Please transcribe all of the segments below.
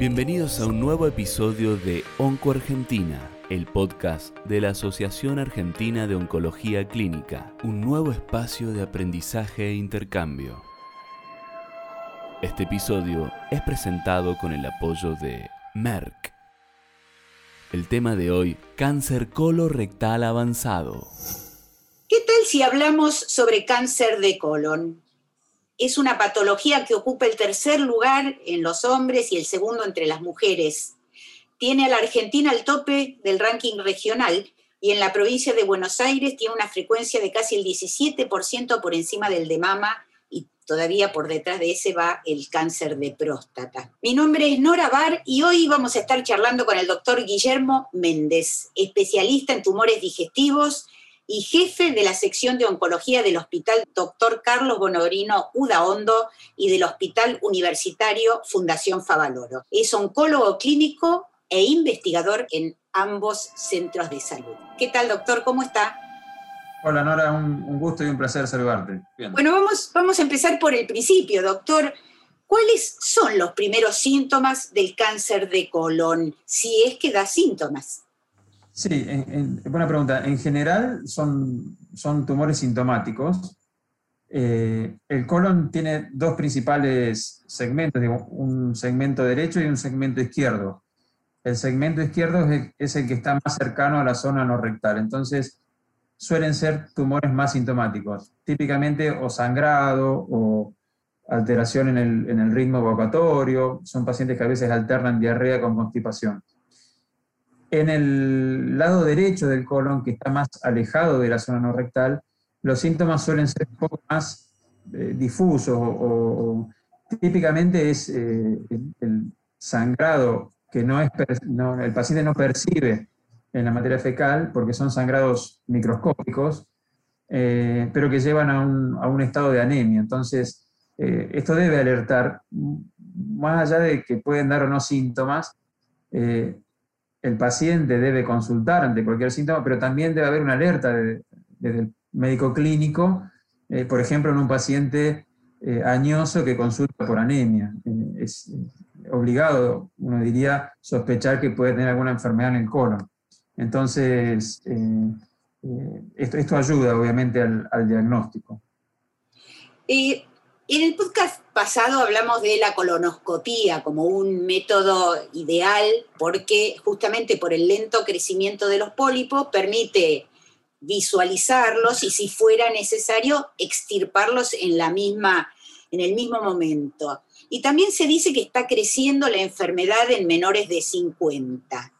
Bienvenidos a un nuevo episodio de Onco Argentina, el podcast de la Asociación Argentina de Oncología Clínica, un nuevo espacio de aprendizaje e intercambio. Este episodio es presentado con el apoyo de Merck. El tema de hoy, cáncer colorectal avanzado. ¿Qué tal si hablamos sobre cáncer de colon? Es una patología que ocupa el tercer lugar en los hombres y el segundo entre las mujeres. Tiene a la Argentina al tope del ranking regional y en la provincia de Buenos Aires tiene una frecuencia de casi el 17% por encima del de mama y todavía por detrás de ese va el cáncer de próstata. Mi nombre es Nora Bar y hoy vamos a estar charlando con el doctor Guillermo Méndez, especialista en tumores digestivos y jefe de la sección de oncología del Hospital Dr. Carlos Bonorino Udaondo y del Hospital Universitario Fundación Favaloro. Es oncólogo clínico e investigador en ambos centros de salud. ¿Qué tal, doctor? ¿Cómo está? Hola, Nora, un, gusto y un placer saludarte. Bueno, vamos, vamos a empezar por el principio, doctor. ¿Cuáles son los primeros síntomas del cáncer de colon, si es que da síntomas? Sí, buena pregunta. En general son, son tumores sintomáticos. Eh, el colon tiene dos principales segmentos, un segmento derecho y un segmento izquierdo. El segmento izquierdo es el, que está más cercano a la zona no rectal, entonces suelen ser tumores más sintomáticos, típicamente o sangrado o alteración en el, en el ritmo evocatorio, son pacientes que a veces alternan diarrea con constipación. En el lado derecho del colon, que está más alejado de la zona no rectal, los síntomas suelen ser un poco más eh, difusos o, típicamente es eh, el, sangrado que no es, el paciente no percibe en la materia fecal porque son sangrados microscópicos, eh, pero que llevan a un, estado de anemia. Entonces, esto debe alertar, más allá de que pueden dar o no síntomas, el paciente debe consultar ante cualquier síntoma, pero también debe haber una alerta desde el médico clínico, eh, por ejemplo, en un paciente eh, añoso que consulta por anemia. Eh, es obligado, uno diría, sospechar que puede tener alguna enfermedad en el colon. Entonces, esto, esto, ayuda obviamente al, al diagnóstico. En el podcast pasado hablamos de la colonoscopía como un método ideal porque justamente por el lento crecimiento de los pólipos permite visualizarlos y si fuera necesario extirparlos en la misma en el mismo momento. Y también se dice que está creciendo la enfermedad en menores de 50.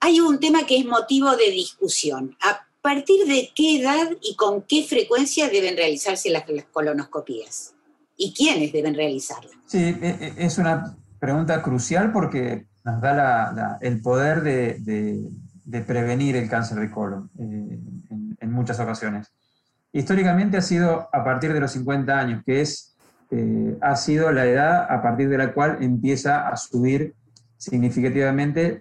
Hay un tema que es motivo de discusión partir de qué edad y con qué frecuencia deben realizarse las, colonoscopías? ¿Y quiénes deben realizarlas? Sí, e, e, es una pregunta crucial porque nos da el poder de, prevenir el cáncer de colon eh, en, muchas ocasiones. Históricamente ha sido a partir de los 50 años, que es, eh, ha sido la edad a partir de la cual empieza a subir significativamente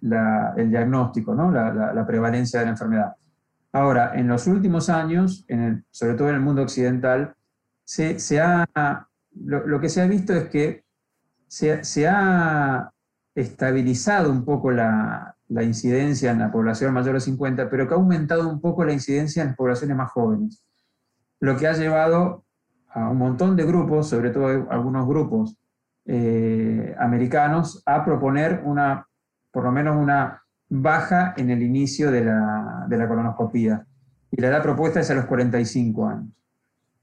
el diagnóstico, la prevalencia de la enfermedad. Ahora, en los últimos años, sobre todo en el mundo occidental, se, ha, lo, que se ha visto es que se, ha estabilizado un poco la, incidencia en la población mayor de 50, pero que ha aumentado un poco la incidencia en las poblaciones más jóvenes. Lo que ha llevado a un montón de grupos, sobre todo algunos grupos eh, americanos, a proponer una, por lo menos una baja en el inicio de la, de la colonoscopía. Y la edad propuesta es a los 45 años.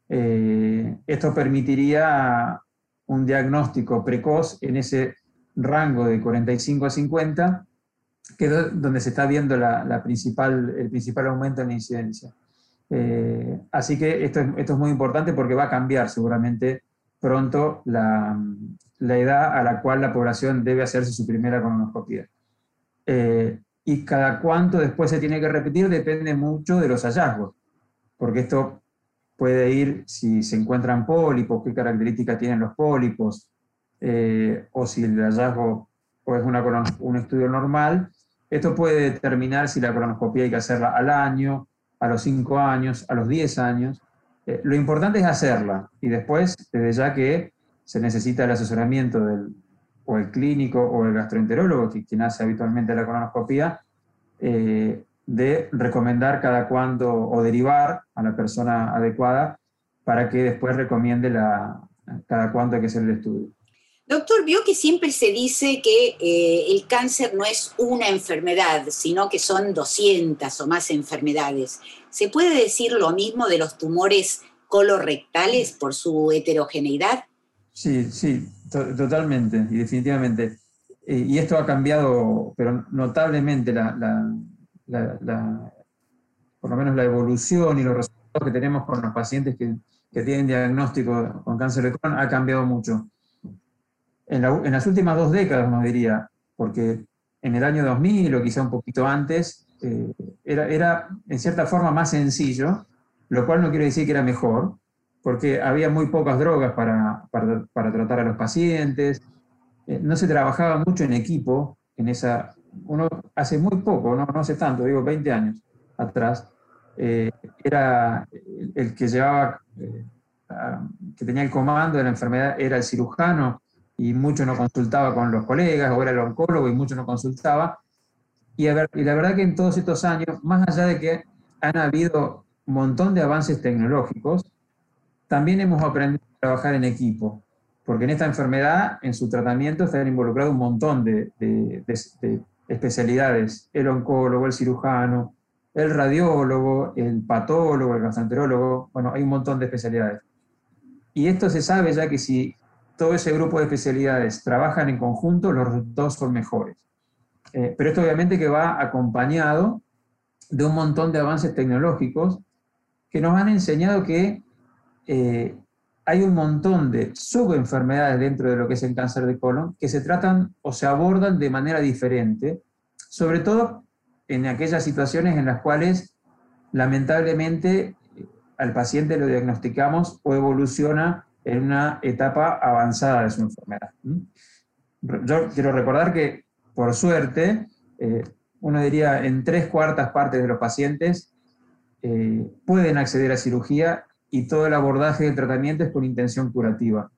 Eh, esto permitiría un diagnóstico precoz en ese rango de 45 a 50, que es donde se está viendo la, principal, el principal aumento en la incidencia. Eh, así que esto, esto, es muy importante porque va a cambiar seguramente pronto la, la edad a la cual la población debe hacerse su primera colonoscopia. Eh, y cada cuánto después se tiene que repetir depende mucho de los hallazgos, porque esto puede ir si se encuentran pólipos, qué características tienen los pólipos, eh, o si el hallazgo es una, un estudio normal. Esto puede determinar si la colonoscopia hay que hacerla al año, a los 5 años, a los 10 años. Eh, lo importante es hacerla y después, desde ya que se necesita el asesoramiento del, o el clínico o el gastroenterólogo, que quien hace habitualmente la colonoscopia, eh, de recomendar cada cuándo o derivar a la persona adecuada para que después recomiende la, cada cuánto hay que hacer el estudio. Doctor, vio que siempre se dice que eh, el cáncer no es una enfermedad, sino que son 200 o más enfermedades. ¿Se puede decir lo mismo de los tumores colorectales por su heterogeneidad? Sí, sí, totalmente y definitivamente. Eh, y esto ha cambiado, pero notablemente, la, por lo menos la evolución y los resultados que tenemos con los pacientes que, que tienen diagnóstico con cáncer de colon ha cambiado mucho en, las últimas dos décadas, nos diría, porque en el año 2000 o quizá un poquito antes, eh, era, era en cierta forma más sencillo, lo cual no quiere decir que era mejor, porque había muy pocas drogas para, para, tratar a los pacientes, eh, no se trabajaba mucho en equipo, en esa, uno hace muy poco, no, no hace tanto, digo 20 años atrás, eh, era el que llevaba, que tenía el comando de la enfermedad, era el cirujano, y mucho no consultaba con los colegas, o era el oncólogo y mucho no consultaba. Y, y la verdad que en todos estos años, más allá de que han habido un montón de avances tecnológicos, también hemos aprendido a trabajar en equipo, porque en esta enfermedad, en su tratamiento, están involucrados un montón de, de, de especialidades, el oncólogo, el cirujano, el radiólogo, el patólogo, el gastroenterólogo, bueno, hay un montón de especialidades. Y esto se sabe ya que si todo ese grupo de especialidades trabajan en conjunto, los resultados son mejores. Eh, pero esto obviamente que va acompañado de un montón de avances tecnológicos que nos han enseñado que eh, hay un montón de subenfermedades dentro de lo que es el cáncer de colon que se tratan o se abordan de manera diferente, sobre todo en aquellas situaciones en las cuales lamentablemente al paciente lo diagnosticamos o evoluciona en una etapa avanzada de su enfermedad. Yo quiero recordar que, por suerte, eh, uno diría en tres cuartas partes de los pacientes eh, pueden acceder a cirugía y todo el abordaje del tratamiento es con intención curativa,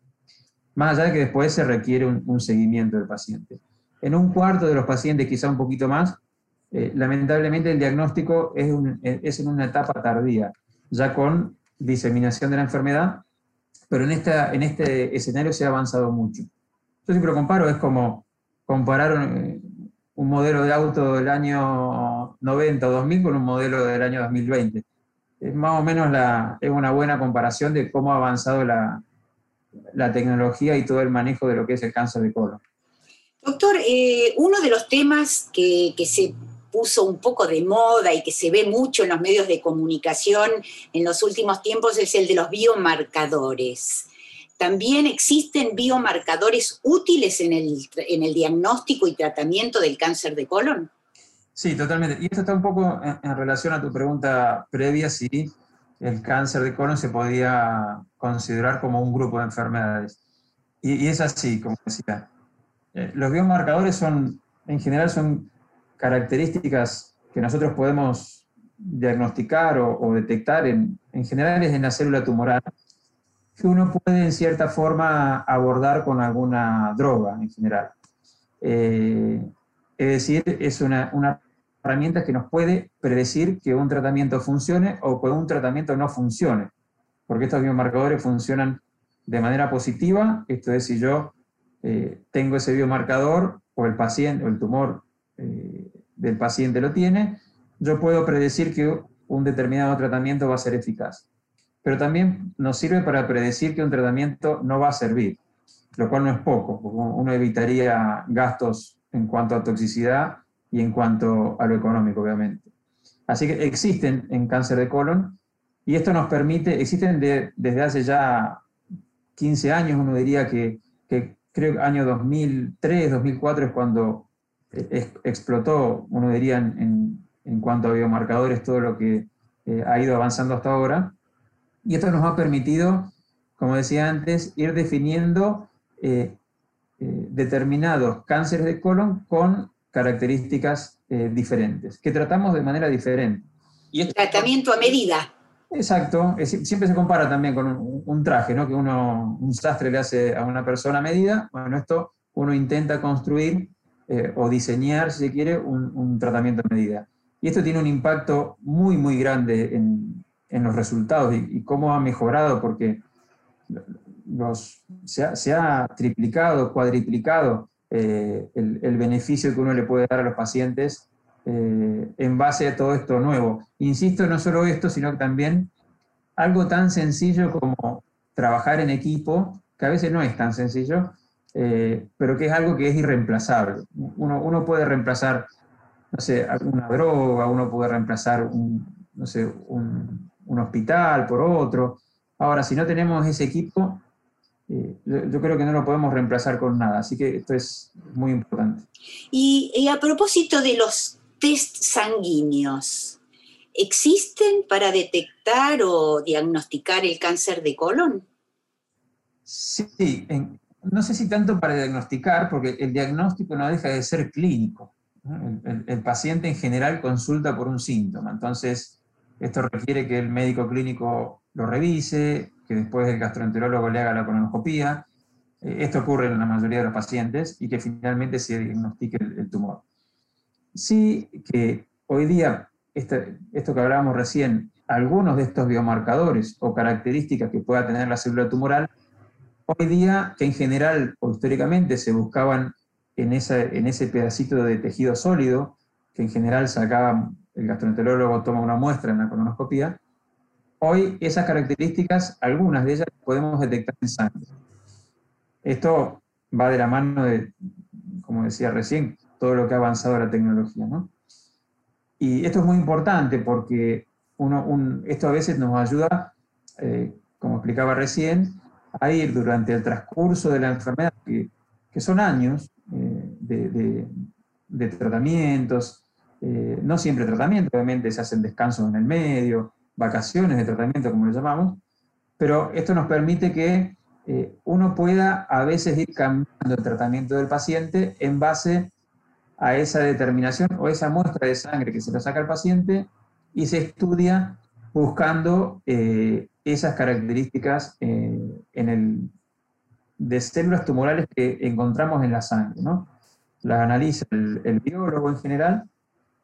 más allá de que después se requiere un, seguimiento del paciente. En un cuarto de los pacientes, quizá un poquito más, eh, lamentablemente el diagnóstico es, es en una etapa tardía, ya con diseminación de la enfermedad pero en, esta, en este escenario se ha avanzado mucho. Yo siempre lo comparo, es como comparar un, modelo de auto del año 90 o 2000 con un modelo del año 2020. Es más o menos la, es una buena comparación de cómo ha avanzado la, la tecnología y todo el manejo de lo que es el cáncer de colon. Doctor, eh, uno de los temas que, que se puso un poco de moda y que se ve mucho en los medios de comunicación en los últimos tiempos es el de los biomarcadores. También existen biomarcadores útiles en el, en el diagnóstico y tratamiento del cáncer de colon. Sí, totalmente. Y esto está un poco en, relación a tu pregunta previa, si el cáncer de colon se podía considerar como un grupo de enfermedades. Y, es así, como decía. Eh, los biomarcadores son, en general, son características que nosotros podemos diagnosticar o, detectar en, en, general es en la célula tumoral, que uno puede en cierta forma abordar con alguna droga en general. Eh, es decir, es una, una, herramienta que nos puede predecir que un tratamiento funcione o que un tratamiento no funcione, porque estos biomarcadores funcionan de manera positiva, esto es, si yo eh, tengo ese biomarcador o el paciente o el tumor eh, del paciente lo tiene, yo puedo predecir que un determinado tratamiento va a ser eficaz. Pero también nos sirve para predecir que un tratamiento no va a servir, lo cual no es poco, porque uno evitaría gastos en cuanto a toxicidad y en cuanto a lo económico, obviamente. Así que existen en cáncer de colon y esto nos permite, existen desde hace ya 15 años, uno diría que, que creo que año 2003, 2004 es cuando explotó, uno diría, en, en, cuanto a biomarcadores, todo lo que eh, ha ido avanzando hasta ahora. Y esto nos ha permitido, como decía antes, ir definiendo eh, eh, determinados cánceres de colon con características diferentes, que tratamos de manera diferente. Y Tratamiento a medida. Exacto, siempre se compara también con un, un, traje, ¿no? que uno, un sastre le hace a una persona a medida, bueno, esto uno intenta construir eh, o diseñar, si se quiere, un, tratamiento a medida. Y esto tiene un impacto muy, muy grande en, los resultados y, cómo ha mejorado, porque los, se, ha, triplicado, cuadriplicado eh, el, beneficio que uno le puede dar a los pacientes eh, en base a todo esto nuevo. Insisto, no solo esto, sino también algo tan sencillo como trabajar en equipo, que a veces no es tan sencillo, eh, pero que es algo que es irreemplazable. Uno, uno, puede reemplazar, no sé, alguna droga, uno puede reemplazar no sé, un, un hospital por otro. Ahora, si no tenemos ese equipo, eh, yo, creo que no lo podemos reemplazar con nada, así que esto es muy importante. Y, y a propósito de los test sanguíneos, ¿existen para detectar o diagnosticar el cáncer de colon? Sí, no sé si tanto para diagnosticar, porque el diagnóstico no deja de ser clínico. El, paciente en general consulta por un síntoma, entonces esto requiere que el médico clínico lo revise, que después el gastroenterólogo le haga la colonoscopía. Eh, esto ocurre en la mayoría de los pacientes y que finalmente se diagnostique el, tumor. Sí que hoy día, este, esto que hablábamos recién, algunos de estos biomarcadores o características que pueda tener la célula tumoral Hoy día, que en general o históricamente se buscaban en, en ese pedacito de tejido sólido, que en general sacaba, el gastroenterólogo toma una muestra en la colonoscopía, hoy esas características, algunas de ellas podemos detectar en sangre. Esto va de la mano de, como decía recién, todo lo que ha avanzado la tecnología. Y esto es muy importante porque uno, esto a veces nos ayuda, eh, como explicaba recién, a ir durante el transcurso de la enfermedad, que, son años eh, de, tratamientos, eh, no siempre tratamiento, obviamente se hacen descansos en el medio, vacaciones de tratamiento, como lo llamamos, pero esto nos permite que eh, uno pueda a veces ir cambiando el tratamiento del paciente en base a esa determinación o esa muestra de sangre que se le saca al paciente y se estudia buscando esas características eh, en el, de células tumorales que encontramos en la sangre. ¿no? Las analiza el, biólogo en general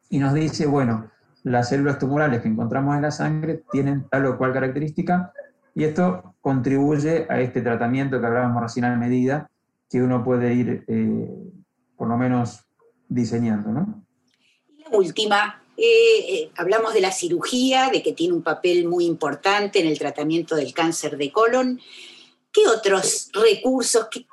y nos dice, bueno, las células tumorales que encontramos en la sangre tienen tal o cual característica y esto contribuye a este tratamiento que hablábamos recién a medida que uno puede ir eh, por lo menos diseñando. ¿no? La última, eh, eh, hablamos de la cirugía, de que tiene un papel muy importante en el tratamiento del cáncer de colon. ¿Qué otros recursos, qué,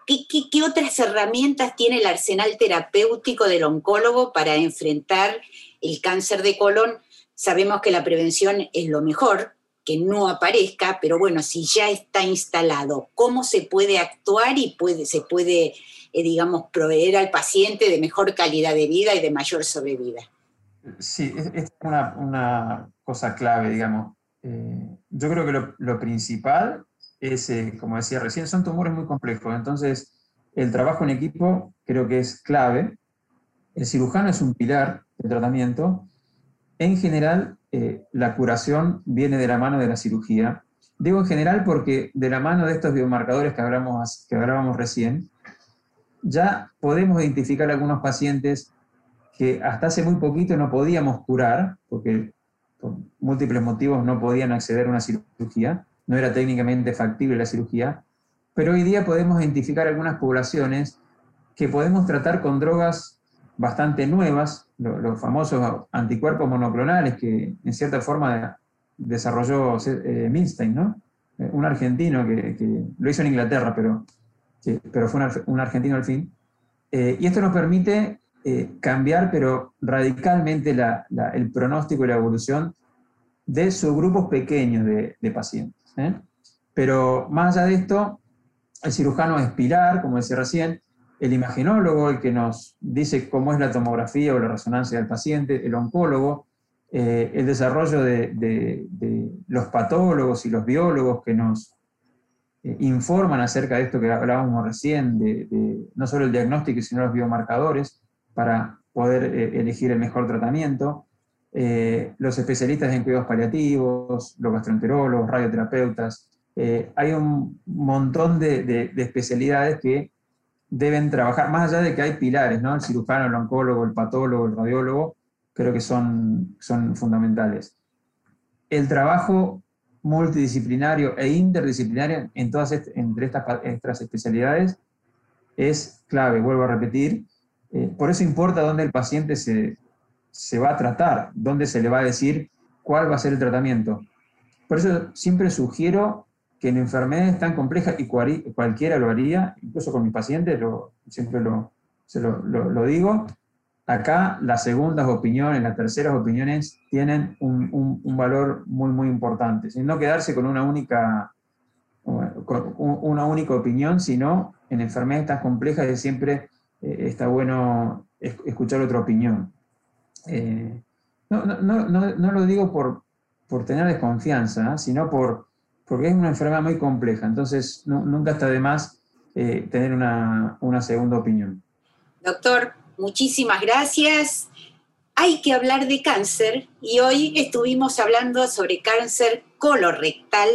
qué, otras herramientas tiene el arsenal terapéutico del oncólogo para enfrentar el cáncer de colon? Sabemos que la prevención es lo mejor, que no aparezca, pero bueno, si ya está instalado, ¿cómo se puede actuar y puede, se puede, eh, digamos, proveer al paciente de mejor calidad de vida y de mayor sobrevida? Sí, es, una, cosa clave, digamos. Eh, yo creo que lo, principal es, eh, como decía recién, son tumores muy complejos, entonces el trabajo en equipo creo que es clave. El cirujano es un pilar tratamiento. En general, eh, la curación viene de la mano de la cirugía. Digo en general porque de la mano de estos biomarcadores que, hablamos, que hablábamos recién, ya podemos identificar algunos pacientes que hasta hace muy poquito no podíamos curar, porque por múltiples motivos no podían acceder a una cirugía, no era técnicamente factible la cirugía, pero hoy día podemos identificar algunas poblaciones que podemos tratar con drogas bastante nuevas, los, famosos anticuerpos monoclonales que en cierta forma desarrolló eh, ¿no? Eh, un argentino que, lo hizo en Inglaterra, pero, pero fue un, argentino al fin. Eh, y esto nos permite eh, cambiar, pero radicalmente el pronóstico y la evolución de subgrupos pequeños de, pacientes. ¿eh? Pero más allá de esto, el cirujano es pilar, como decía recién, el imagenólogo, el que nos dice cómo es la tomografía o la resonancia del paciente, el oncólogo, eh, el desarrollo de, los patólogos y los biólogos que nos informan acerca de esto que hablábamos recién, de, no solo el diagnóstico, sino los biomarcadores, para poder eh, elegir el mejor tratamiento. Eh, los especialistas en cuidados paliativos, los gastroenterólogos, radioterapeutas. Eh, hay un montón de, especialidades que deben trabajar, más allá de que hay pilares, ¿no? El cirujano, el oncólogo, el patólogo, el radiólogo, creo que son, son fundamentales. El trabajo multidisciplinario e interdisciplinario en todas entre estas, especialidades es clave, vuelvo a repetir. Eh, por eso importa dónde el paciente se, se va a tratar, dónde se le va a decir cuál va a ser el tratamiento. Por eso siempre sugiero que en enfermedades tan complejas, y cualquiera lo haría, incluso con mis pacientes, lo, siempre lo, lo, digo, acá las segundas opiniones, las terceras opiniones tienen un, un, valor muy, muy importante. Sin no quedarse con una única, una única opinión, sino en enfermedades tan complejas siempre eh, está bueno escuchar otra opinión. Eh, no, no, no, no, lo digo por, por tener desconfianza, sino por porque es una enfermedad muy compleja, entonces nunca está de más eh, tener una, una segunda opinión. Doctor, muchísimas gracias. Hay que hablar de cáncer y hoy estuvimos hablando sobre cáncer colorectal.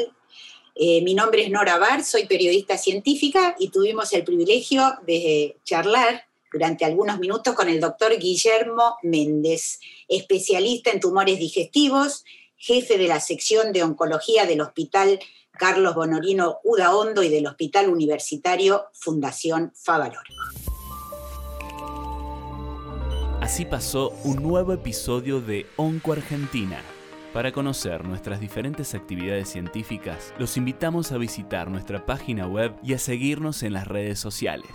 Eh, mi nombre es Nora Bar, soy periodista científica y tuvimos el privilegio de charlar durante algunos minutos con el doctor Guillermo Méndez, especialista en tumores digestivos jefe de la sección de oncología del Hospital Carlos Bonorino Udaondo y del Hospital Universitario Fundación Favalor. Así pasó un nuevo episodio de Onco Argentina. Para conocer nuestras diferentes actividades científicas, los invitamos a visitar nuestra página web y a seguirnos en las redes sociales.